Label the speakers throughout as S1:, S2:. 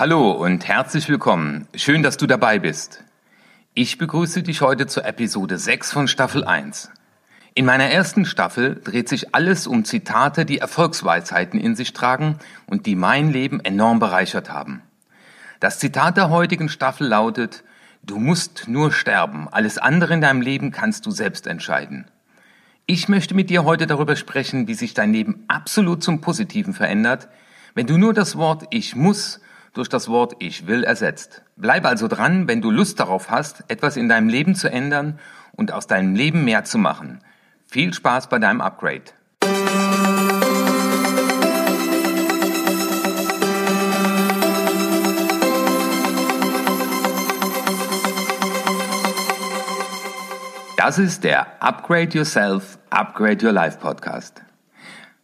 S1: Hallo und herzlich willkommen. Schön, dass du dabei bist. Ich begrüße dich heute zur Episode 6 von Staffel 1. In meiner ersten Staffel dreht sich alles um Zitate, die Erfolgsweisheiten in sich tragen und die mein Leben enorm bereichert haben. Das Zitat der heutigen Staffel lautet, Du musst nur sterben, alles andere in deinem Leben kannst du selbst entscheiden. Ich möchte mit dir heute darüber sprechen, wie sich dein Leben absolut zum Positiven verändert, wenn du nur das Wort Ich muss durch das Wort Ich will ersetzt. Bleib also dran, wenn du Lust darauf hast, etwas in deinem Leben zu ändern und aus deinem Leben mehr zu machen. Viel Spaß bei deinem Upgrade. Das ist der Upgrade Yourself, Upgrade Your Life Podcast.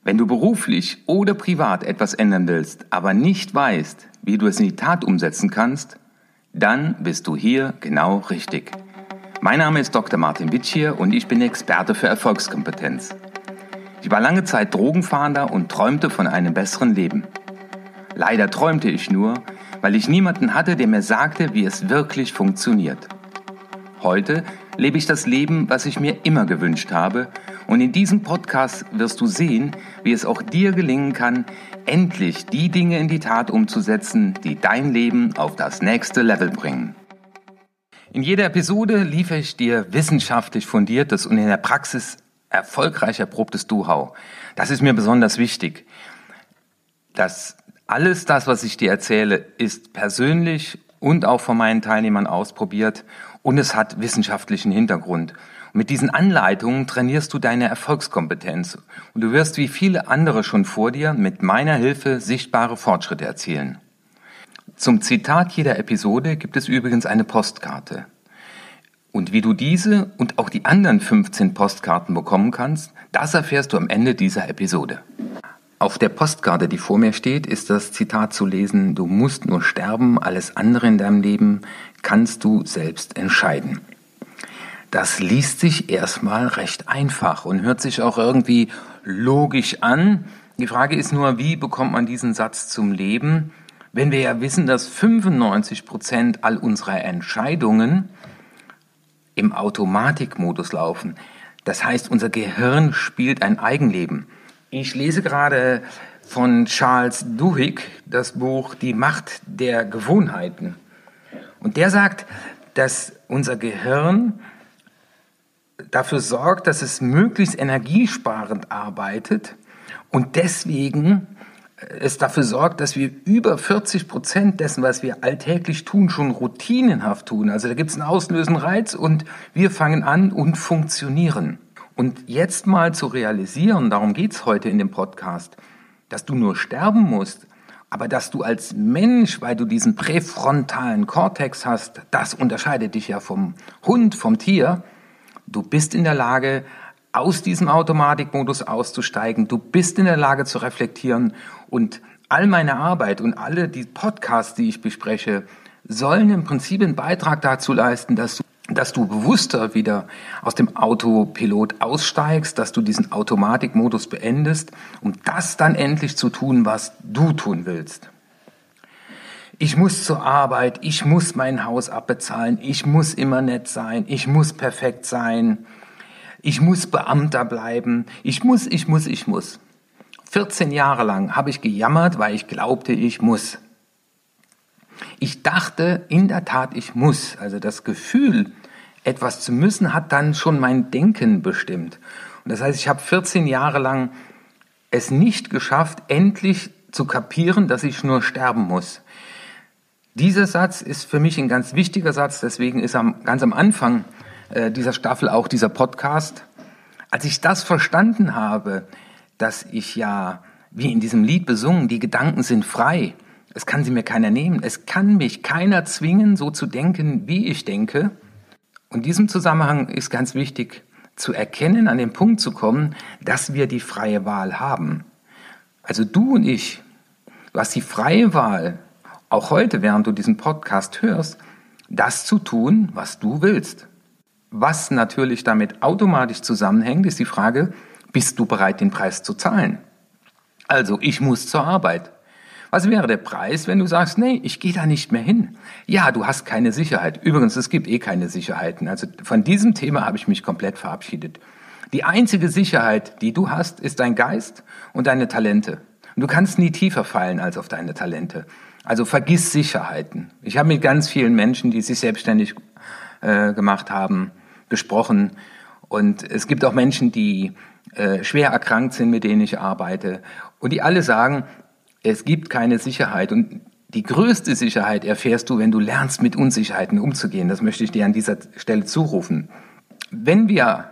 S1: Wenn du beruflich oder privat etwas ändern willst, aber nicht weißt, wie du es in die Tat umsetzen kannst, dann bist du hier genau richtig. Mein Name ist Dr. Martin Witschier und ich bin Experte für Erfolgskompetenz. Ich war lange Zeit Drogenfahnder und träumte von einem besseren Leben. Leider träumte ich nur, weil ich niemanden hatte, der mir sagte, wie es wirklich funktioniert. Heute lebe ich das Leben, was ich mir immer gewünscht habe. Und in diesem Podcast wirst du sehen, wie es auch dir gelingen kann, endlich die Dinge in die Tat umzusetzen, die dein Leben auf das nächste Level bringen. In jeder Episode liefere ich dir wissenschaftlich fundiertes und in der Praxis erfolgreich erprobtes Know-how. Das ist mir besonders wichtig. Das alles das, was ich dir erzähle, ist persönlich und auch von meinen Teilnehmern ausprobiert und es hat wissenschaftlichen Hintergrund. Mit diesen Anleitungen trainierst du deine Erfolgskompetenz und du wirst wie viele andere schon vor dir mit meiner Hilfe sichtbare Fortschritte erzielen. Zum Zitat jeder Episode gibt es übrigens eine Postkarte. Und wie du diese und auch die anderen 15 Postkarten bekommen kannst, das erfährst du am Ende dieser Episode. Auf der Postkarte, die vor mir steht, ist das Zitat zu lesen, du musst nur sterben, alles andere in deinem Leben kannst du selbst entscheiden. Das liest sich erstmal recht einfach und hört sich auch irgendwie logisch an. Die Frage ist nur, wie bekommt man diesen Satz zum Leben, wenn wir ja wissen, dass 95 Prozent all unserer Entscheidungen im Automatikmodus laufen. Das heißt, unser Gehirn spielt ein Eigenleben. Ich lese gerade von Charles Duhigg das Buch Die Macht der Gewohnheiten. Und der sagt, dass unser Gehirn dafür sorgt, dass es möglichst energiesparend arbeitet und deswegen es dafür sorgt, dass wir über 40 Prozent dessen, was wir alltäglich tun, schon routinenhaft tun. Also da gibt es einen auslösenden Reiz und wir fangen an und funktionieren. Und jetzt mal zu realisieren, darum geht's heute in dem Podcast, dass du nur sterben musst, aber dass du als Mensch, weil du diesen präfrontalen Kortex hast, das unterscheidet dich ja vom Hund, vom Tier, du bist in der Lage, aus diesem Automatikmodus auszusteigen, du bist in der Lage zu reflektieren und all meine Arbeit und alle die Podcasts, die ich bespreche, sollen im Prinzip einen Beitrag dazu leisten, dass du dass du bewusster wieder aus dem Autopilot aussteigst, dass du diesen Automatikmodus beendest, um das dann endlich zu tun, was du tun willst. Ich muss zur Arbeit, ich muss mein Haus abbezahlen, ich muss immer nett sein, ich muss perfekt sein, ich muss Beamter bleiben, ich muss, ich muss, ich muss. 14 Jahre lang habe ich gejammert, weil ich glaubte, ich muss. Ich dachte in der Tat, ich muss. Also das Gefühl, etwas zu müssen, hat dann schon mein Denken bestimmt. Und das heißt, ich habe 14 Jahre lang es nicht geschafft, endlich zu kapieren, dass ich nur sterben muss. Dieser Satz ist für mich ein ganz wichtiger Satz, deswegen ist am, ganz am Anfang äh, dieser Staffel auch dieser Podcast. Als ich das verstanden habe, dass ich ja, wie in diesem Lied besungen, die Gedanken sind frei, es kann sie mir keiner nehmen. Es kann mich keiner zwingen, so zu denken, wie ich denke. Und in diesem Zusammenhang ist ganz wichtig zu erkennen, an den Punkt zu kommen, dass wir die freie Wahl haben. Also du und ich, du hast die freie Wahl, auch heute, während du diesen Podcast hörst, das zu tun, was du willst. Was natürlich damit automatisch zusammenhängt, ist die Frage, bist du bereit, den Preis zu zahlen? Also, ich muss zur Arbeit. Was wäre der Preis, wenn du sagst, nee, ich gehe da nicht mehr hin? Ja, du hast keine Sicherheit. Übrigens, es gibt eh keine Sicherheiten. Also von diesem Thema habe ich mich komplett verabschiedet. Die einzige Sicherheit, die du hast, ist dein Geist und deine Talente. Und du kannst nie tiefer fallen als auf deine Talente. Also vergiss Sicherheiten. Ich habe mit ganz vielen Menschen, die sich selbstständig äh, gemacht haben, gesprochen. Und es gibt auch Menschen, die äh, schwer erkrankt sind, mit denen ich arbeite. Und die alle sagen, es gibt keine Sicherheit. Und die größte Sicherheit erfährst du, wenn du lernst, mit Unsicherheiten umzugehen. Das möchte ich dir an dieser Stelle zurufen. Wenn wir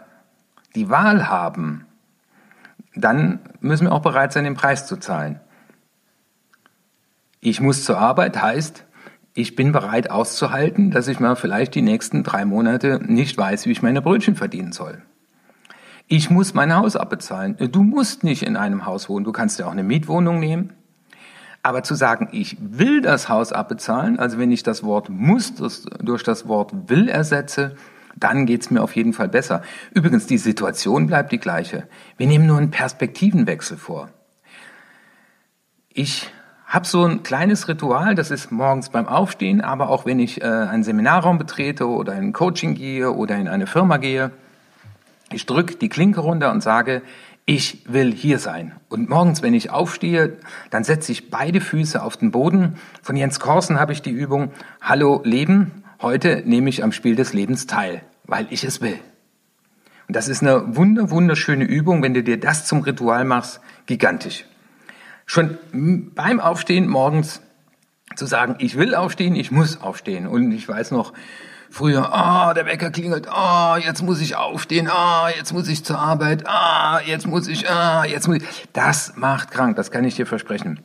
S1: die Wahl haben, dann müssen wir auch bereit sein, den Preis zu zahlen. Ich muss zur Arbeit heißt, ich bin bereit auszuhalten, dass ich mal vielleicht die nächsten drei Monate nicht weiß, wie ich meine Brötchen verdienen soll. Ich muss mein Haus abbezahlen. Du musst nicht in einem Haus wohnen, du kannst ja auch eine Mietwohnung nehmen. Aber zu sagen, ich will das Haus abbezahlen, also wenn ich das Wort muss das durch das Wort will ersetze, dann geht's mir auf jeden Fall besser. Übrigens, die Situation bleibt die gleiche. Wir nehmen nur einen Perspektivenwechsel vor. Ich habe so ein kleines Ritual, das ist morgens beim Aufstehen, aber auch wenn ich äh, einen Seminarraum betrete oder in ein Coaching gehe oder in eine Firma gehe. Ich drücke die Klinke runter und sage, ich will hier sein. Und morgens, wenn ich aufstehe, dann setze ich beide Füße auf den Boden. Von Jens Korsen habe ich die Übung, Hallo Leben, heute nehme ich am Spiel des Lebens teil, weil ich es will. Und das ist eine wunder, wunderschöne Übung, wenn du dir das zum Ritual machst, gigantisch. Schon beim Aufstehen morgens zu sagen, ich will aufstehen, ich muss aufstehen. Und ich weiß noch, früher, ah, oh, der Wecker klingelt, ah, oh, jetzt muss ich aufstehen, ah, oh, jetzt muss ich zur Arbeit, ah, jetzt muss ich, ah, jetzt muss ich. Das macht krank, das kann ich dir versprechen.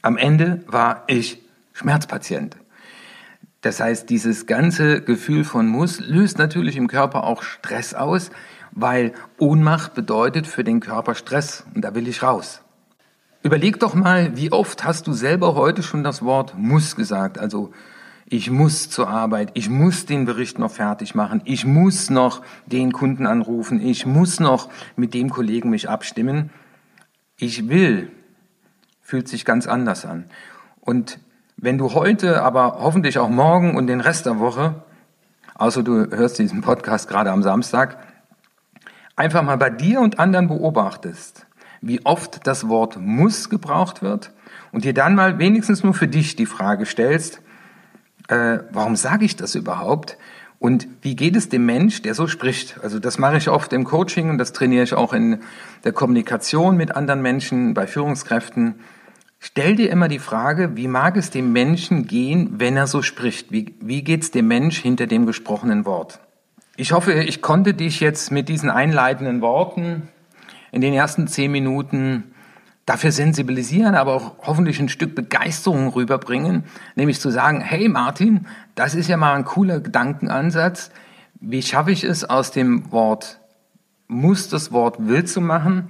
S1: Am Ende war ich Schmerzpatient. Das heißt, dieses ganze Gefühl von Muss löst natürlich im Körper auch Stress aus, weil Ohnmacht bedeutet für den Körper Stress und da will ich raus. Überleg doch mal, wie oft hast du selber heute schon das Wort muss gesagt? Also ich muss zur Arbeit, ich muss den Bericht noch fertig machen, ich muss noch den Kunden anrufen, ich muss noch mit dem Kollegen mich abstimmen. Ich will fühlt sich ganz anders an. Und wenn du heute, aber hoffentlich auch morgen und den Rest der Woche, außer du hörst diesen Podcast gerade am Samstag, einfach mal bei dir und anderen beobachtest, wie oft das Wort muss gebraucht wird und dir dann mal wenigstens nur für dich die Frage stellst, äh, warum sage ich das überhaupt? Und wie geht es dem Mensch, der so spricht? Also das mache ich oft im Coaching und das trainiere ich auch in der Kommunikation mit anderen Menschen, bei Führungskräften. Stell dir immer die Frage, wie mag es dem Menschen gehen, wenn er so spricht? Wie, wie geht es dem Mensch hinter dem gesprochenen Wort? Ich hoffe, ich konnte dich jetzt mit diesen einleitenden Worten in den ersten zehn Minuten dafür sensibilisieren, aber auch hoffentlich ein Stück Begeisterung rüberbringen, nämlich zu sagen, hey Martin, das ist ja mal ein cooler Gedankenansatz. Wie schaffe ich es aus dem Wort muss das Wort will zu machen?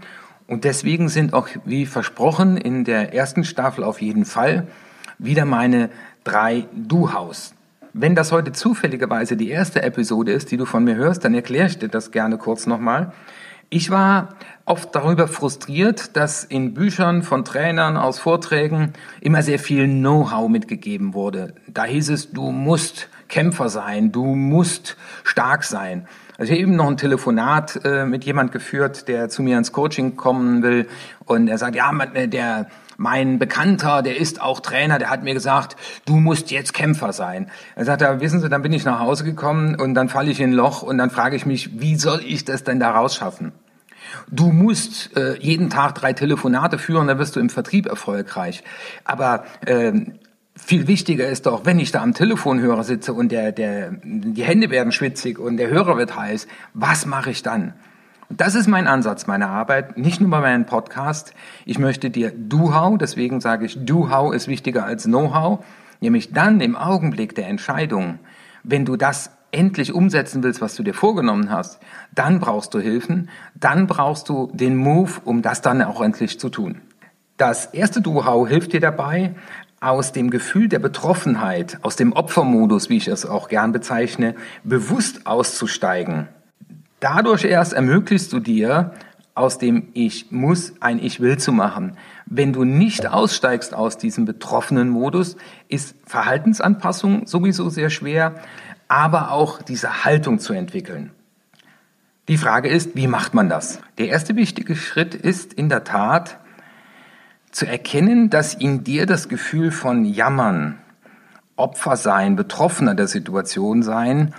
S1: Und deswegen sind auch, wie versprochen, in der ersten Staffel auf jeden Fall wieder meine drei Du-Haus. Wenn das heute zufälligerweise die erste Episode ist, die du von mir hörst, dann erkläre ich dir das gerne kurz nochmal. Ich war oft darüber frustriert, dass in Büchern von Trainern aus Vorträgen immer sehr viel Know-how mitgegeben wurde. Da hieß es, du musst Kämpfer sein, du musst stark sein. Also ich habe eben noch ein Telefonat äh, mit jemand geführt, der zu mir ins Coaching kommen will und er sagt, ja, äh, der mein Bekannter, der ist auch Trainer, der hat mir gesagt, du musst jetzt Kämpfer sein. Er sagt, ja, wissen Sie, dann bin ich nach Hause gekommen und dann falle ich in ein Loch und dann frage ich mich, wie soll ich das denn da rausschaffen? Du musst äh, jeden Tag drei Telefonate führen, dann wirst du im Vertrieb erfolgreich. Aber äh, viel wichtiger ist doch, wenn ich da am Telefonhörer sitze und der, der, die Hände werden schwitzig und der Hörer wird heiß, was mache ich dann? Das ist mein Ansatz meiner Arbeit, nicht nur bei meinem Podcast. Ich möchte dir Do-How, deswegen sage ich, Do-How ist wichtiger als Know-How, nämlich dann im Augenblick der Entscheidung, wenn du das endlich umsetzen willst, was du dir vorgenommen hast, dann brauchst du Hilfen, dann brauchst du den Move, um das dann auch endlich zu tun. Das erste Do-How hilft dir dabei, aus dem Gefühl der Betroffenheit, aus dem Opfermodus, wie ich es auch gern bezeichne, bewusst auszusteigen Dadurch erst ermöglichst du dir, aus dem Ich muss ein Ich will zu machen. Wenn du nicht aussteigst aus diesem betroffenen Modus, ist Verhaltensanpassung sowieso sehr schwer, aber auch diese Haltung zu entwickeln. Die Frage ist, wie macht man das? Der erste wichtige Schritt ist in der Tat zu erkennen, dass in dir das Gefühl von Jammern, Opfer sein, Betroffener der Situation sein,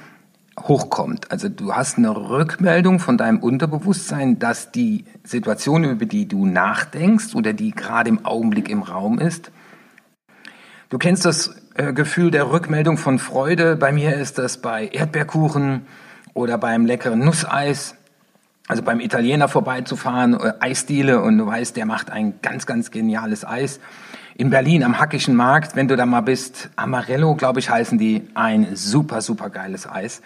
S1: hochkommt. Also du hast eine Rückmeldung von deinem Unterbewusstsein, dass die Situation, über die du nachdenkst oder die gerade im Augenblick im Raum ist, du kennst das äh, Gefühl der Rückmeldung von Freude. Bei mir ist das bei Erdbeerkuchen oder beim leckeren Nusseis. Also beim Italiener vorbeizufahren, äh, Eisdiele und du weißt, der macht ein ganz, ganz geniales Eis. In Berlin am Hackischen Markt, wenn du da mal bist, Amarello, glaube ich, heißen die, ein super, super geiles Eis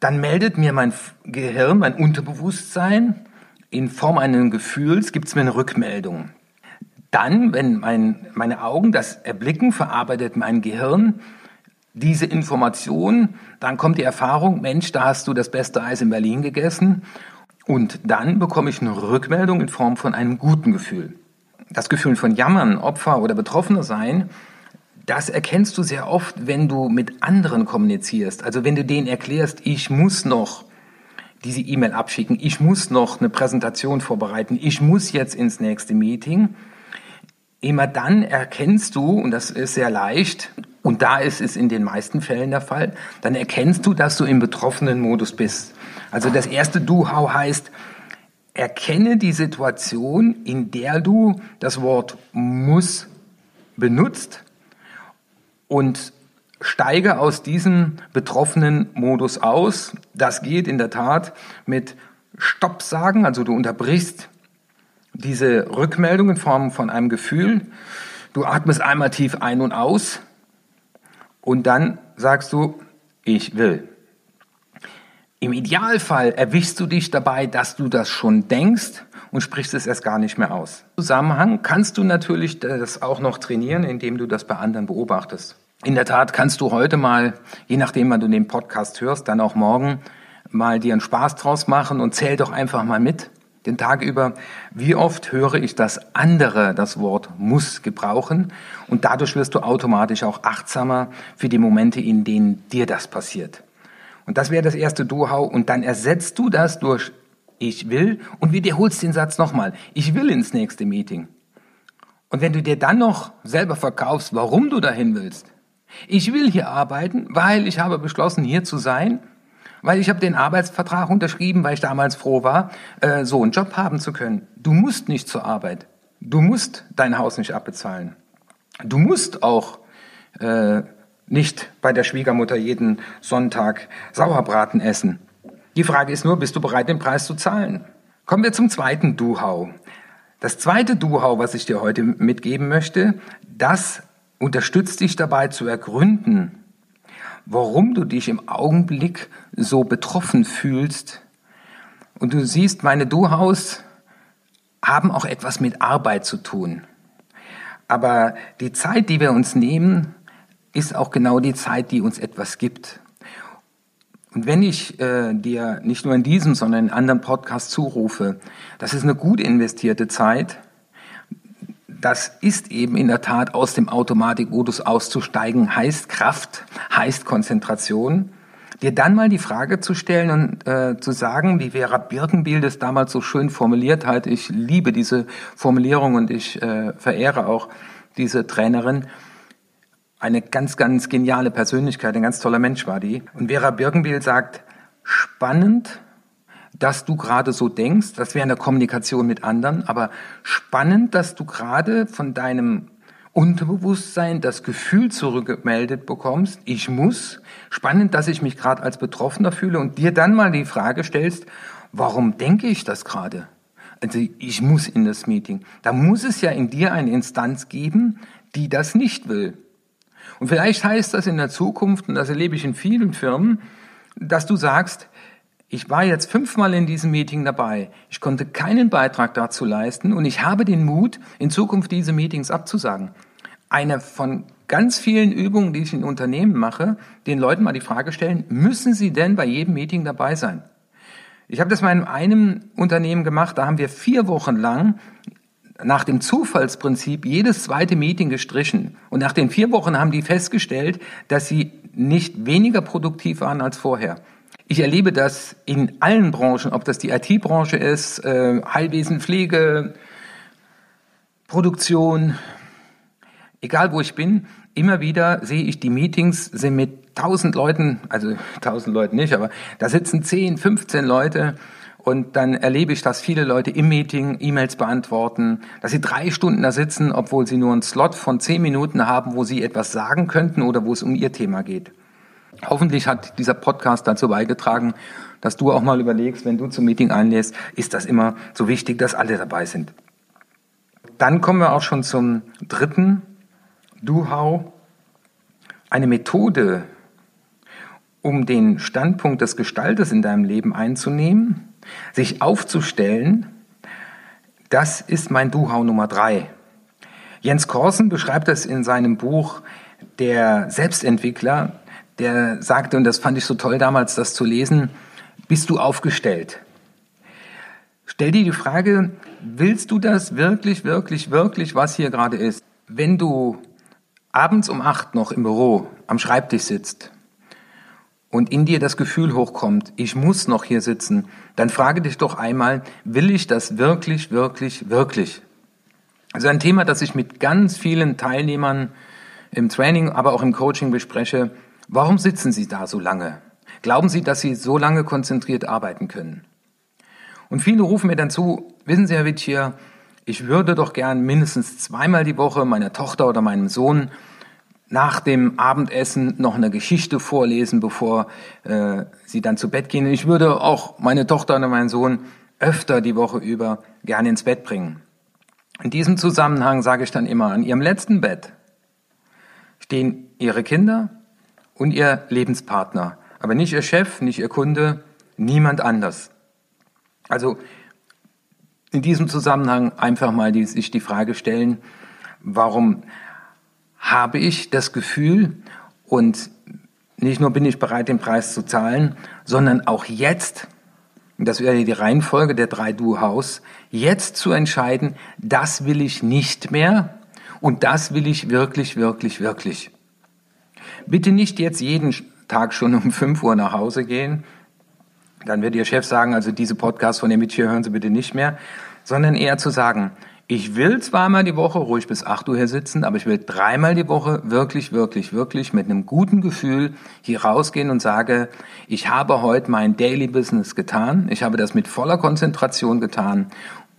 S1: dann meldet mir mein Gehirn, mein Unterbewusstsein in Form eines Gefühls, gibt es mir eine Rückmeldung. Dann, wenn mein, meine Augen das erblicken, verarbeitet mein Gehirn diese Information, dann kommt die Erfahrung, Mensch, da hast du das beste Eis in Berlin gegessen. Und dann bekomme ich eine Rückmeldung in Form von einem guten Gefühl. Das Gefühl von Jammern, Opfer oder Betroffener sein das erkennst du sehr oft, wenn du mit anderen kommunizierst. Also wenn du denen erklärst, ich muss noch diese E-Mail abschicken, ich muss noch eine Präsentation vorbereiten, ich muss jetzt ins nächste Meeting. Immer dann erkennst du, und das ist sehr leicht, und da ist es in den meisten Fällen der Fall, dann erkennst du, dass du im betroffenen Modus bist. Also das erste Do-How heißt, erkenne die Situation, in der du das Wort muss benutzt und steige aus diesem betroffenen Modus aus. Das geht in der Tat mit Stopp sagen, also du unterbrichst diese Rückmeldung in Form von einem Gefühl. Du atmest einmal tief ein und aus und dann sagst du, ich will. Im Idealfall erwischst du dich dabei, dass du das schon denkst und sprichst es erst gar nicht mehr aus. Zusammenhang kannst du natürlich das auch noch trainieren, indem du das bei anderen beobachtest. In der Tat kannst du heute mal, je nachdem, wann du den Podcast hörst, dann auch morgen mal dir einen Spaß draus machen und zähl doch einfach mal mit den Tag über, wie oft höre ich, dass andere das Wort muss gebrauchen und dadurch wirst du automatisch auch achtsamer für die Momente, in denen dir das passiert. Und das wäre das erste Do-How und dann ersetzt du das durch ich will und wiederholst den Satz nochmal. Ich will ins nächste Meeting. Und wenn du dir dann noch selber verkaufst, warum du dahin willst, ich will hier arbeiten, weil ich habe beschlossen, hier zu sein, weil ich habe den Arbeitsvertrag unterschrieben, weil ich damals froh war, äh, so einen Job haben zu können. Du musst nicht zur Arbeit. Du musst dein Haus nicht abbezahlen. Du musst auch äh, nicht bei der Schwiegermutter jeden Sonntag Sauerbraten essen. Die Frage ist nur, bist du bereit, den Preis zu zahlen? Kommen wir zum zweiten Duhau. Das zweite Duhau, was ich dir heute mitgeben möchte, das unterstützt dich dabei zu ergründen, warum du dich im Augenblick so betroffen fühlst. Und du siehst, meine Duhaus haben auch etwas mit Arbeit zu tun. Aber die Zeit, die wir uns nehmen, ist auch genau die Zeit, die uns etwas gibt. Und wenn ich äh, dir nicht nur in diesem, sondern in anderen Podcasts zurufe, das ist eine gut investierte Zeit, das ist eben in der Tat aus dem Automatikmodus auszusteigen, heißt Kraft, heißt Konzentration. Dir dann mal die Frage zu stellen und äh, zu sagen, wie Vera Birkenbiel das damals so schön formuliert hat, ich liebe diese Formulierung und ich äh, verehre auch diese Trainerin, eine ganz, ganz geniale Persönlichkeit, ein ganz toller Mensch war die. Und Vera Birkenbiel sagt, spannend, dass du gerade so denkst, das wäre eine Kommunikation mit anderen, aber spannend, dass du gerade von deinem Unterbewusstsein das Gefühl zurückgemeldet bekommst, ich muss. Spannend, dass ich mich gerade als Betroffener fühle und dir dann mal die Frage stellst, warum denke ich das gerade? Also ich muss in das Meeting. Da muss es ja in dir eine Instanz geben, die das nicht will. Und vielleicht heißt das in der Zukunft, und das erlebe ich in vielen Firmen, dass du sagst, ich war jetzt fünfmal in diesem Meeting dabei. Ich konnte keinen Beitrag dazu leisten und ich habe den Mut, in Zukunft diese Meetings abzusagen. Eine von ganz vielen Übungen, die ich in Unternehmen mache, den Leuten mal die Frage stellen, müssen sie denn bei jedem Meeting dabei sein? Ich habe das mal in einem Unternehmen gemacht, da haben wir vier Wochen lang nach dem Zufallsprinzip jedes zweite Meeting gestrichen. Und nach den vier Wochen haben die festgestellt, dass sie nicht weniger produktiv waren als vorher. Ich erlebe das in allen Branchen, ob das die IT-Branche ist, äh, Heilwesen, Pflege, Produktion, egal wo ich bin, immer wieder sehe ich, die Meetings sind mit tausend Leuten, also tausend Leuten nicht, aber da sitzen zehn, 15 Leute und dann erlebe ich, dass viele Leute im Meeting E-Mails beantworten, dass sie drei Stunden da sitzen, obwohl sie nur einen Slot von zehn Minuten haben, wo sie etwas sagen könnten oder wo es um ihr Thema geht. Hoffentlich hat dieser Podcast dazu beigetragen, dass du auch mal überlegst, wenn du zum Meeting einlädst, ist das immer so wichtig, dass alle dabei sind. Dann kommen wir auch schon zum dritten Do-How. Eine Methode, um den Standpunkt des Gestalters in deinem Leben einzunehmen, sich aufzustellen, das ist mein Do-How Nummer drei. Jens Korsen beschreibt das in seinem Buch Der Selbstentwickler der sagte, und das fand ich so toll damals, das zu lesen, bist du aufgestellt? Stell dir die Frage, willst du das wirklich, wirklich, wirklich, was hier gerade ist? Wenn du abends um acht noch im Büro am Schreibtisch sitzt und in dir das Gefühl hochkommt, ich muss noch hier sitzen, dann frage dich doch einmal, will ich das wirklich, wirklich, wirklich? Also ein Thema, das ich mit ganz vielen Teilnehmern im Training, aber auch im Coaching bespreche, Warum sitzen Sie da so lange? Glauben Sie, dass Sie so lange konzentriert arbeiten können? Und viele rufen mir dann zu, wissen Sie, Herr Wittier, ich würde doch gern mindestens zweimal die Woche meiner Tochter oder meinem Sohn nach dem Abendessen noch eine Geschichte vorlesen, bevor äh, sie dann zu Bett gehen. Ich würde auch meine Tochter oder meinen Sohn öfter die Woche über gerne ins Bett bringen. In diesem Zusammenhang sage ich dann immer, an ihrem letzten Bett stehen ihre Kinder und ihr Lebenspartner, aber nicht ihr Chef, nicht ihr Kunde, niemand anders. Also in diesem Zusammenhang einfach mal die, sich die Frage stellen, warum habe ich das Gefühl und nicht nur bin ich bereit, den Preis zu zahlen, sondern auch jetzt, das wäre die Reihenfolge der drei Du-Haus, jetzt zu entscheiden, das will ich nicht mehr und das will ich wirklich, wirklich, wirklich. Bitte nicht jetzt jeden Tag schon um 5 Uhr nach Hause gehen. Dann wird Ihr Chef sagen, also diese Podcasts von Emmett hier hören Sie bitte nicht mehr, sondern eher zu sagen, ich will zweimal die Woche ruhig bis 8 Uhr hier sitzen, aber ich will dreimal die Woche wirklich, wirklich, wirklich mit einem guten Gefühl hier rausgehen und sage, ich habe heute mein Daily Business getan, ich habe das mit voller Konzentration getan.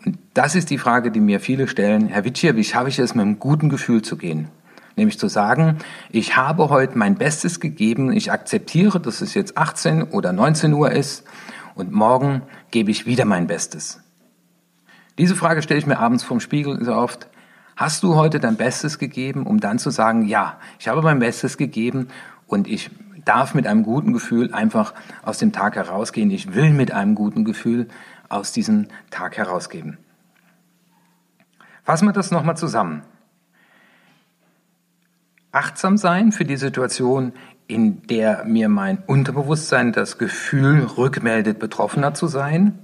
S1: Und das ist die Frage, die mir viele stellen. Herr Witschier, wie schaffe ich es, mit einem guten Gefühl zu gehen? Nämlich zu sagen, ich habe heute mein Bestes gegeben, ich akzeptiere, dass es jetzt 18 oder 19 Uhr ist und morgen gebe ich wieder mein Bestes. Diese Frage stelle ich mir abends vorm Spiegel so oft. Hast du heute dein Bestes gegeben, um dann zu sagen, ja, ich habe mein Bestes gegeben und ich darf mit einem guten Gefühl einfach aus dem Tag herausgehen. Ich will mit einem guten Gefühl aus diesem Tag herausgeben. Fassen wir das nochmal zusammen achtsam sein für die Situation, in der mir mein Unterbewusstsein das Gefühl rückmeldet, betroffener zu sein.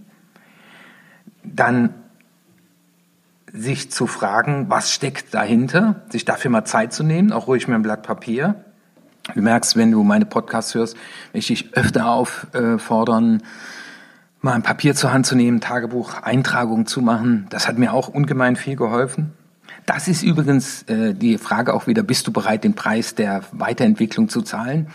S1: Dann sich zu fragen, was steckt dahinter, sich dafür mal Zeit zu nehmen, auch ruhig mit einem Blatt Papier. Du merkst, wenn du meine Podcasts hörst, ich dich öfter auffordern, mal ein Papier zur Hand zu nehmen, Tagebuch, Eintragung zu machen. Das hat mir auch ungemein viel geholfen. Das ist übrigens äh, die Frage auch wieder, bist du bereit, den Preis der Weiterentwicklung zu zahlen?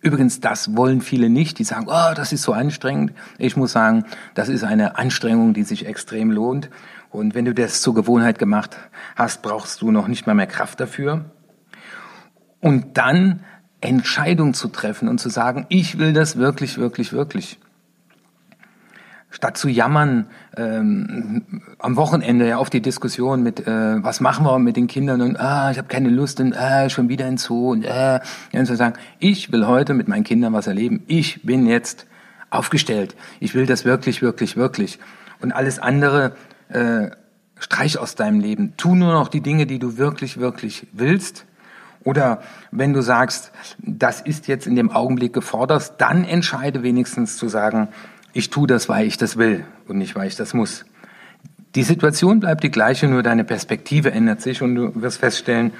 S1: Übrigens, das wollen viele nicht. Die sagen, oh, das ist so anstrengend. Ich muss sagen, das ist eine Anstrengung, die sich extrem lohnt. Und wenn du das zur Gewohnheit gemacht hast, brauchst du noch nicht mal mehr Kraft dafür. Und dann Entscheidung zu treffen und zu sagen, ich will das wirklich, wirklich, wirklich. Statt zu jammern ähm, am Wochenende ja auf die Diskussion mit äh, was machen wir mit den Kindern und ah ich habe keine Lust und ah, schon wieder ins Zoo und äh, und zu sagen ich will heute mit meinen Kindern was erleben. Ich bin jetzt aufgestellt. Ich will das wirklich wirklich wirklich. Und alles andere äh, streich aus deinem Leben tu nur noch die Dinge die du wirklich wirklich willst oder wenn du sagst, das ist jetzt in dem Augenblick gefordert, dann entscheide wenigstens zu sagen, ich tue das, weil ich das will und nicht, weil ich das muss. Die Situation bleibt die gleiche, nur deine Perspektive ändert sich und du wirst feststellen,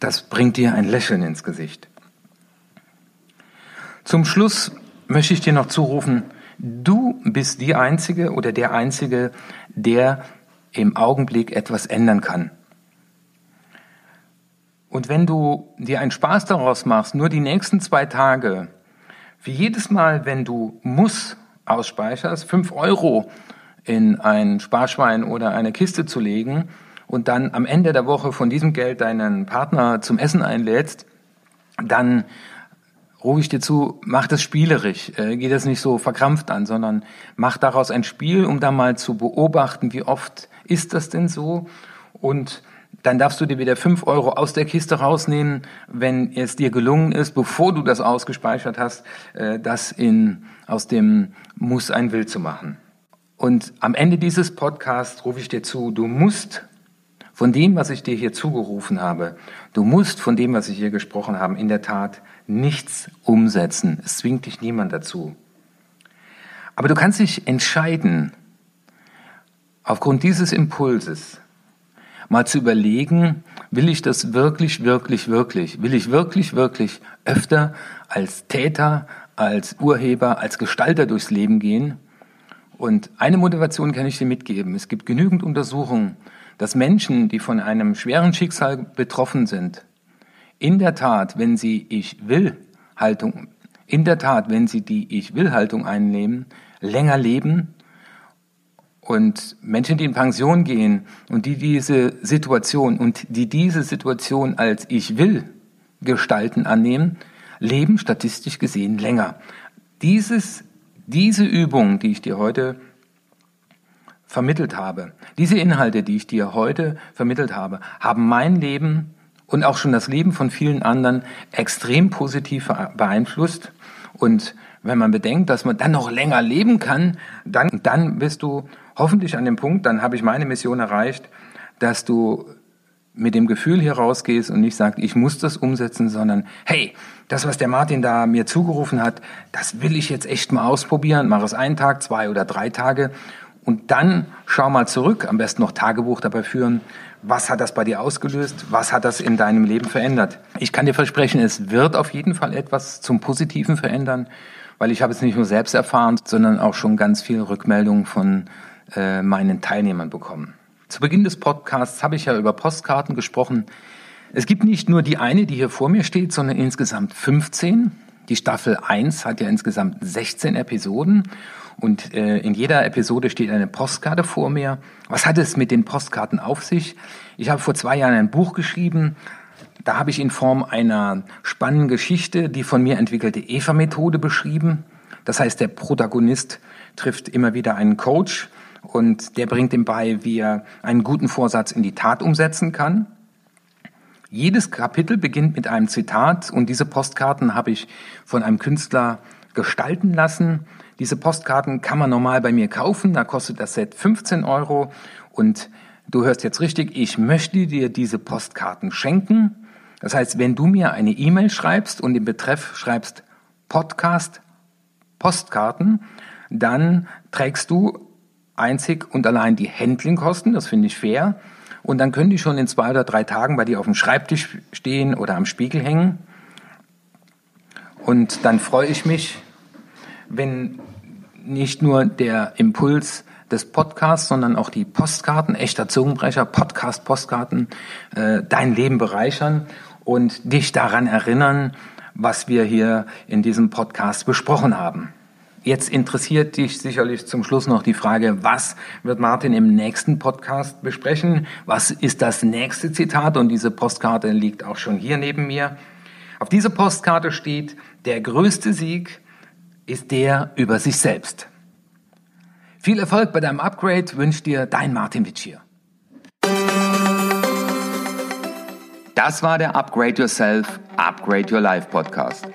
S1: das bringt dir ein Lächeln ins Gesicht. Zum Schluss möchte ich dir noch zurufen, du bist die Einzige oder der Einzige, der im Augenblick etwas ändern kann. Und wenn du dir einen Spaß daraus machst, nur die nächsten zwei Tage, wie jedes Mal, wenn du muss ausspeicherst, fünf Euro in ein Sparschwein oder eine Kiste zu legen und dann am Ende der Woche von diesem Geld deinen Partner zum Essen einlädst, dann rufe ich dir zu, mach das spielerisch, äh, geh das nicht so verkrampft an, sondern mach daraus ein Spiel, um da mal zu beobachten, wie oft ist das denn so und dann darfst du dir wieder fünf Euro aus der Kiste rausnehmen, wenn es dir gelungen ist, bevor du das ausgespeichert hast, äh, das in, aus dem Muss ein Will zu machen. Und am Ende dieses Podcasts rufe ich dir zu, du musst von dem, was ich dir hier zugerufen habe, du musst von dem, was ich hier gesprochen habe, in der Tat nichts umsetzen. Es zwingt dich niemand dazu. Aber du kannst dich entscheiden, aufgrund dieses Impulses mal zu überlegen, will ich das wirklich, wirklich, wirklich, will ich wirklich, wirklich öfter als Täter, als Urheber, als Gestalter durchs Leben gehen? Und eine Motivation kann ich dir mitgeben. Es gibt genügend Untersuchungen, dass Menschen, die von einem schweren Schicksal betroffen sind, in der Tat, wenn sie Ich will Haltung, in der Tat, wenn sie die Ich will Haltung einnehmen, länger leben und Menschen, die in Pension gehen und die diese Situation und die diese Situation als Ich will gestalten annehmen, leben statistisch gesehen länger. Dieses, diese Übung, die ich dir heute vermittelt habe, diese Inhalte, die ich dir heute vermittelt habe, haben mein Leben und auch schon das Leben von vielen anderen extrem positiv beeinflusst. Und wenn man bedenkt, dass man dann noch länger leben kann, dann, dann bist du hoffentlich an dem Punkt, dann habe ich meine Mission erreicht, dass du mit dem Gefühl hier rausgehst und nicht sagst, ich muss das umsetzen, sondern hey, das, was der Martin da mir zugerufen hat, das will ich jetzt echt mal ausprobieren, mach es einen Tag, zwei oder drei Tage und dann schau mal zurück, am besten noch Tagebuch dabei führen. Was hat das bei dir ausgelöst? Was hat das in deinem Leben verändert? Ich kann dir versprechen, es wird auf jeden Fall etwas zum Positiven verändern, weil ich habe es nicht nur selbst erfahren, sondern auch schon ganz viele Rückmeldungen von äh, meinen Teilnehmern bekommen. Zu Beginn des Podcasts habe ich ja über Postkarten gesprochen. Es gibt nicht nur die eine, die hier vor mir steht, sondern insgesamt 15. Die Staffel 1 hat ja insgesamt 16 Episoden und äh, in jeder Episode steht eine Postkarte vor mir. Was hat es mit den Postkarten auf sich? Ich habe vor zwei Jahren ein Buch geschrieben. Da habe ich in Form einer spannenden Geschichte die von mir entwickelte Eva-Methode beschrieben. Das heißt, der Protagonist trifft immer wieder einen Coach und der bringt ihm bei, wie er einen guten Vorsatz in die Tat umsetzen kann. Jedes Kapitel beginnt mit einem Zitat und diese Postkarten habe ich von einem Künstler gestalten lassen. Diese Postkarten kann man normal bei mir kaufen, da kostet das Set 15 Euro und du hörst jetzt richtig, ich möchte dir diese Postkarten schenken. Das heißt, wenn du mir eine E-Mail schreibst und im Betreff schreibst Podcast Postkarten, dann trägst du einzig und allein die Handlingkosten, das finde ich fair. Und dann können die schon in zwei oder drei Tagen bei dir auf dem Schreibtisch stehen oder am Spiegel hängen. Und dann freue ich mich, wenn nicht nur der Impuls des Podcasts, sondern auch die Postkarten, echter Zungenbrecher, Podcast-Postkarten, äh, dein Leben bereichern und dich daran erinnern, was wir hier in diesem Podcast besprochen haben. Jetzt interessiert dich sicherlich zum Schluss noch die Frage, was wird Martin im nächsten Podcast besprechen? Was ist das nächste Zitat? Und diese Postkarte liegt auch schon hier neben mir. Auf dieser Postkarte steht, der größte Sieg ist der über sich selbst. Viel Erfolg bei deinem Upgrade wünscht dir dein Martin Witschier. Das war der Upgrade Yourself, Upgrade Your Life Podcast.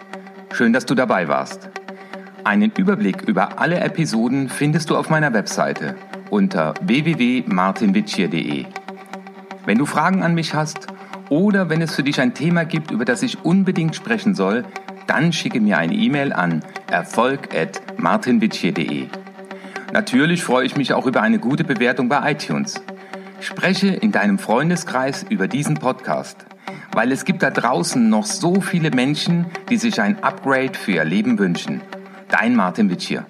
S1: Schön, dass du dabei warst. Einen Überblick über alle Episoden findest du auf meiner Webseite unter www.martinwitschier.de. Wenn du Fragen an mich hast oder wenn es für dich ein Thema gibt, über das ich unbedingt sprechen soll, dann schicke mir eine E-Mail an erfolg.martinwitschier.de. Natürlich freue ich mich auch über eine gute Bewertung bei iTunes. Spreche in deinem Freundeskreis über diesen Podcast, weil es gibt da draußen noch so viele Menschen, die sich ein Upgrade für ihr Leben wünschen. Dein Martin Witsch hier.